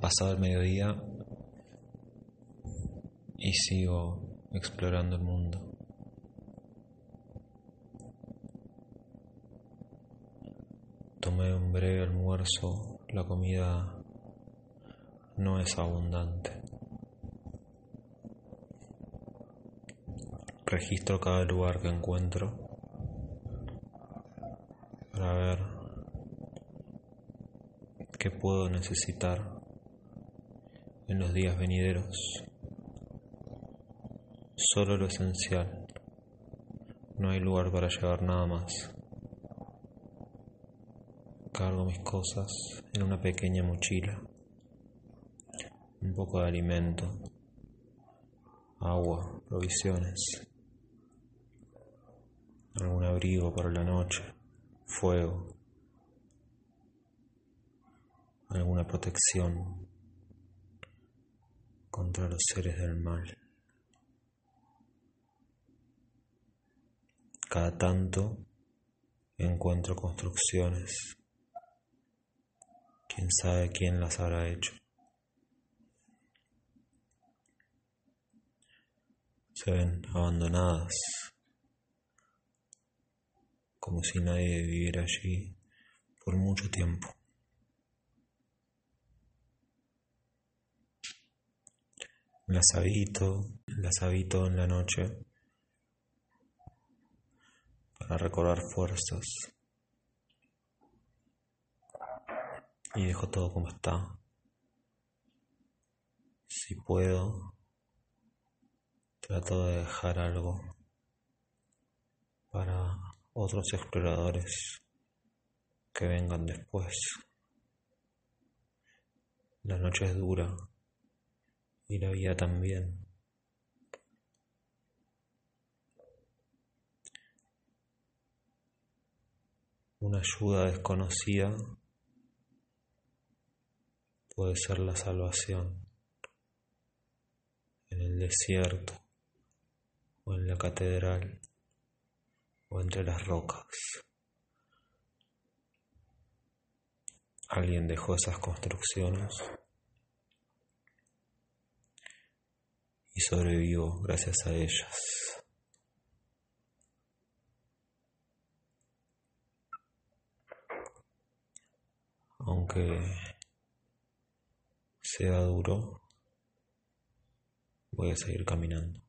Pasado el mediodía y sigo explorando el mundo. Tomé un breve almuerzo, la comida no es abundante. Registro cada lugar que encuentro para ver qué puedo necesitar en los días venideros. Solo lo esencial. No hay lugar para llevar nada más. Cargo mis cosas en una pequeña mochila. Un poco de alimento, agua, provisiones, algún abrigo para la noche, fuego, alguna protección contra los seres del mal. Cada tanto encuentro construcciones. Quién sabe quién las habrá hecho. Se ven abandonadas, como si nadie viviera allí por mucho tiempo. Las habito, las habito en la noche para recordar fuerzas y dejo todo como está. Si puedo, trato de dejar algo para otros exploradores que vengan después. La noche es dura y la vida también. Una ayuda desconocida puede ser la salvación en el desierto o en la catedral o entre las rocas. Alguien dejó esas construcciones y sobrevivo gracias a ellas. Aunque sea duro, voy a seguir caminando.